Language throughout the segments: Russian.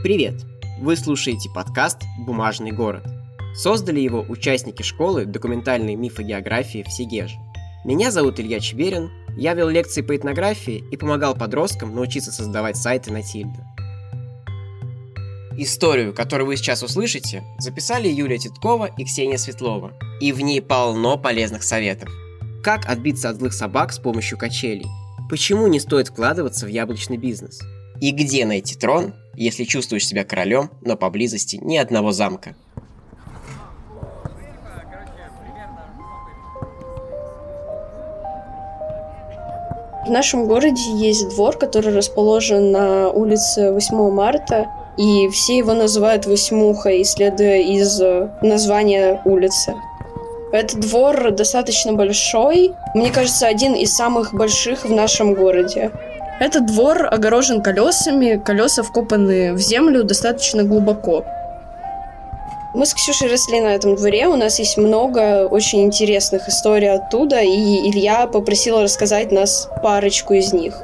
Привет! Вы слушаете подкаст «Бумажный город». Создали его участники школы документальной мифогеографии в Сигеж. Меня зовут Илья Чеберин, я вел лекции по этнографии и помогал подросткам научиться создавать сайты на Тильде. Историю, которую вы сейчас услышите, записали Юлия Титкова и Ксения Светлова, и в ней полно полезных советов. Как отбиться от злых собак с помощью качелей? Почему не стоит вкладываться в яблочный бизнес? И где найти трон, если чувствуешь себя королем, но поблизости ни одного замка? В нашем городе есть двор, который расположен на улице 8 марта, и все его называют Восьмухой, исследуя из названия улицы. Этот двор достаточно большой, мне кажется, один из самых больших в нашем городе. Этот двор огорожен колесами, колеса вкопаны в землю достаточно глубоко. Мы с Ксюшей росли на этом дворе, у нас есть много очень интересных историй оттуда, и Илья попросил рассказать нас парочку из них.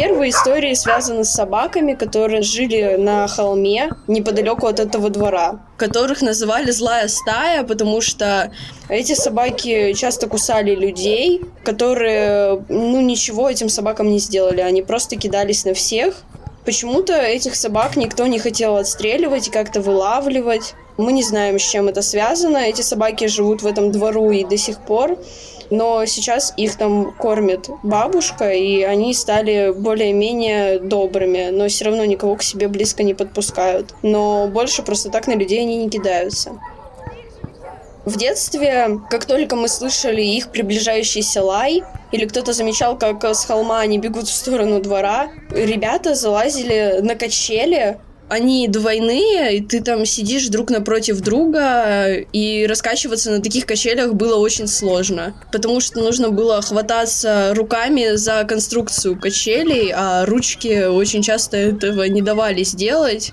Первые истории связаны с собаками, которые жили на холме неподалеку от этого двора, которых называли «злая стая», потому что эти собаки часто кусали людей, которые, ну, ничего этим собакам не сделали. Они просто кидались на всех. Почему-то этих собак никто не хотел отстреливать и как-то вылавливать. Мы не знаем, с чем это связано. Эти собаки живут в этом двору и до сих пор но сейчас их там кормит бабушка, и они стали более-менее добрыми, но все равно никого к себе близко не подпускают. Но больше просто так на людей они не кидаются. В детстве, как только мы слышали их приближающийся лай, или кто-то замечал, как с холма они бегут в сторону двора, ребята залазили на качели, они двойные, и ты там сидишь друг напротив друга, и раскачиваться на таких качелях было очень сложно, потому что нужно было хвататься руками за конструкцию качелей, а ручки очень часто этого не давали сделать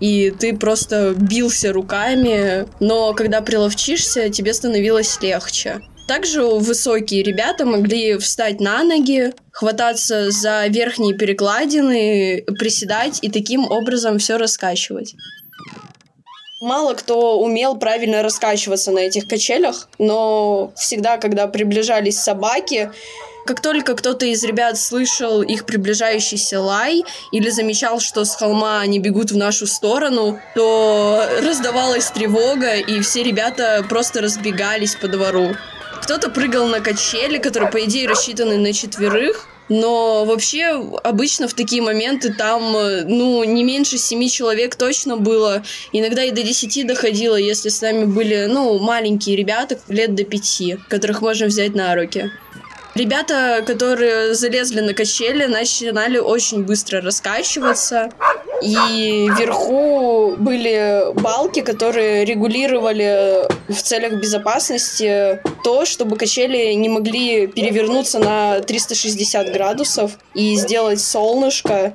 и ты просто бился руками, но когда приловчишься, тебе становилось легче. Также высокие ребята могли встать на ноги, хвататься за верхние перекладины, приседать и таким образом все раскачивать. Мало кто умел правильно раскачиваться на этих качелях, но всегда, когда приближались собаки, как только кто-то из ребят слышал их приближающийся лай или замечал, что с холма они бегут в нашу сторону, то раздавалась тревога, и все ребята просто разбегались по двору. Кто-то прыгал на качели, которые, по идее, рассчитаны на четверых. Но вообще обычно в такие моменты там, ну, не меньше семи человек точно было. Иногда и до десяти доходило, если с нами были, ну, маленькие ребята, лет до пяти, которых можно взять на руки. Ребята, которые залезли на качели, начинали очень быстро раскачиваться. И вверху были балки, которые регулировали в целях безопасности то, чтобы качели не могли перевернуться на 360 градусов и сделать солнышко.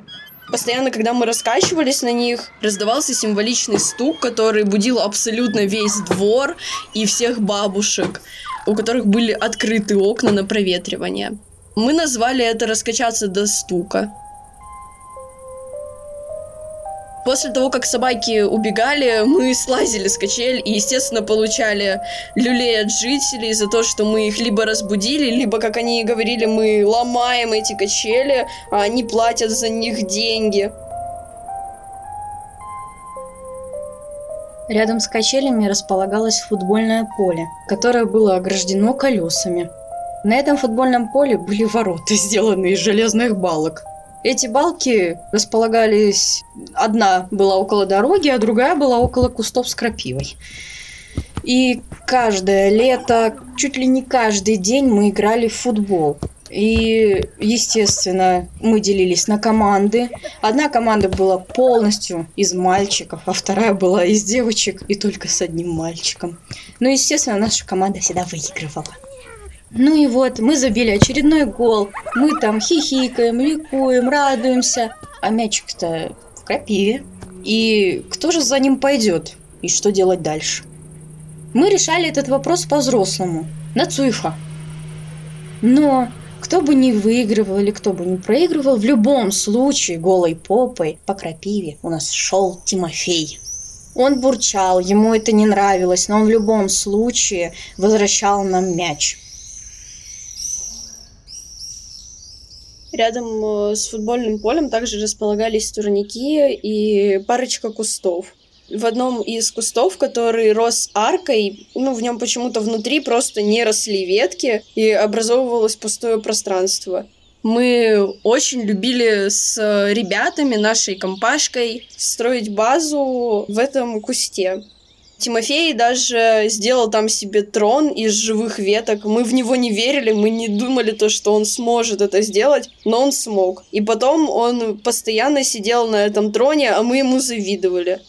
Постоянно, когда мы раскачивались на них, раздавался символичный стук, который будил абсолютно весь двор и всех бабушек у которых были открыты окна на проветривание. Мы назвали это «раскачаться до стука». После того, как собаки убегали, мы слазили с качель и, естественно, получали люлей от жителей за то, что мы их либо разбудили, либо, как они говорили, мы ломаем эти качели, а они платят за них деньги. Рядом с качелями располагалось футбольное поле, которое было ограждено колесами. На этом футбольном поле были ворота, сделанные из железных балок. Эти балки располагались... Одна была около дороги, а другая была около кустов с крапивой. И каждое лето, чуть ли не каждый день мы играли в футбол. И, естественно, мы делились на команды. Одна команда была полностью из мальчиков, а вторая была из девочек и только с одним мальчиком. Ну, естественно, наша команда всегда выигрывала. Ну и вот, мы забили очередной гол. Мы там хихикаем, ликуем, радуемся. А мячик-то в крапиве. И кто же за ним пойдет? И что делать дальше? Мы решали этот вопрос по-взрослому. На Цуйфа. Но Кто бы ни выигрывал или кто бы ни проигрывал, в любом случае голой попой по крапиве у нас шел Тимофей. Он бурчал, ему это не нравилось, но он в любом случае возвращал нам мяч. Рядом э, с футбольным полем также располагались турники и парочка кустов. В одном из кустов, который рос аркой, ну, в нем почему-то внутри просто не росли ветки, и образовывалось пустое пространство. Мы очень любили с ребятами, нашей компашкой, строить базу в этом кусте. Тимофей даже сделал там себе трон из живых веток. Мы в него не верили, мы не думали то, что он сможет это сделать, но он смог. И потом он постоянно сидел на этом троне, а мы ему завидовали.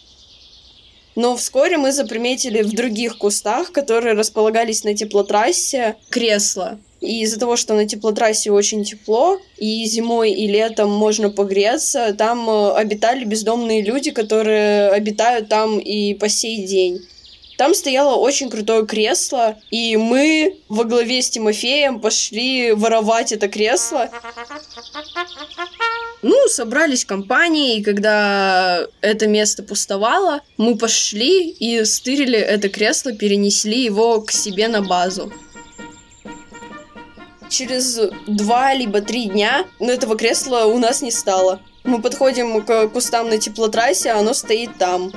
Но вскоре мы заприметили в других кустах, которые располагались на теплотрассе, кресла. И из-за того, что на теплотрассе очень тепло, и зимой, и летом можно погреться, там э, обитали бездомные люди, которые обитают там и по сей день. Там стояло очень крутое кресло, и мы во главе с Тимофеем пошли воровать это кресло. Ну, собрались компании, и когда это место пустовало, мы пошли и стырили это кресло, перенесли его к себе на базу через два либо три дня этого кресла у нас не стало. Мы подходим к кустам на теплотрассе, а оно стоит там.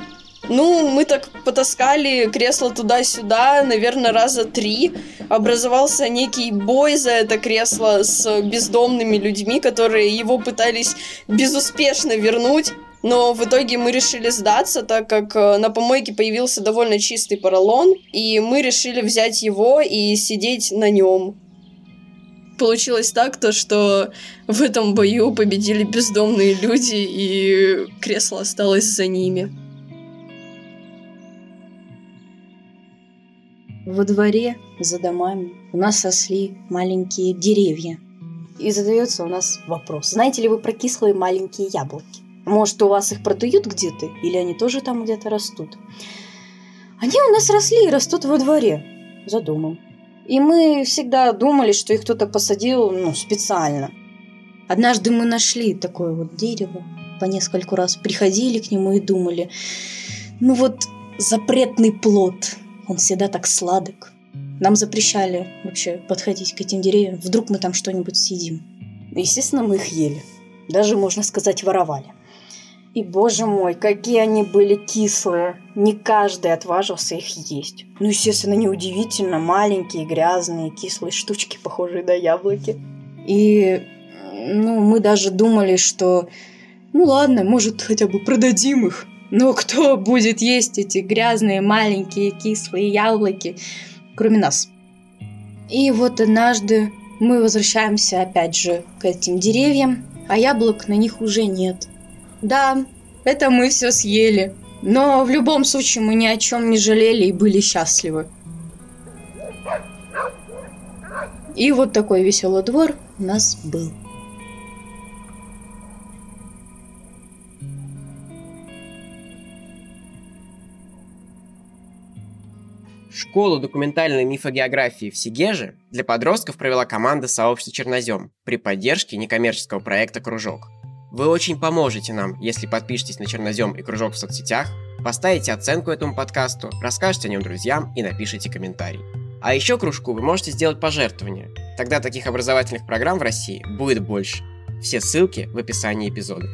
Ну, мы так потаскали кресло туда-сюда, наверное, раза три. Образовался некий бой за это кресло с бездомными людьми, которые его пытались безуспешно вернуть. Но в итоге мы решили сдаться, так как э, на помойке появился довольно чистый поролон, и мы решили взять его и сидеть на нем получилось так, то, что в этом бою победили бездомные люди, и кресло осталось за ними. Во дворе, за домами, у нас росли маленькие деревья. И задается у нас вопрос. Знаете ли вы про кислые маленькие яблоки? Может, у вас их продают где-то? Или они тоже там где-то растут? Они у нас росли и растут во дворе, за домом. И мы всегда думали, что их кто-то посадил ну, специально. Однажды мы нашли такое вот дерево, по нескольку раз приходили к нему и думали, ну вот запретный плод, он всегда так сладок. Нам запрещали вообще подходить к этим деревьям, вдруг мы там что-нибудь съедим. Естественно, мы их ели. Даже, можно сказать, воровали. И, боже мой, какие они были кислые. Не каждый отважился их есть. Ну, естественно, неудивительно. Маленькие, грязные, кислые штучки, похожие на яблоки. И, ну, мы даже думали, что, ну ладно, может, хотя бы продадим их. Но кто будет есть эти грязные, маленькие, кислые яблоки, кроме нас? И вот однажды мы возвращаемся опять же к этим деревьям, а яблок на них уже нет – да, это мы все съели. Но в любом случае мы ни о чем не жалели и были счастливы. И вот такой веселый двор у нас был. Школу документальной мифогеографии в Сигеже для подростков провела команда сообщества «Чернозем» при поддержке некоммерческого проекта «Кружок». Вы очень поможете нам, если подпишетесь на Чернозем и Кружок в соцсетях, поставите оценку этому подкасту, расскажете о нем друзьям и напишите комментарий. А еще кружку вы можете сделать пожертвование. Тогда таких образовательных программ в России будет больше. Все ссылки в описании эпизода.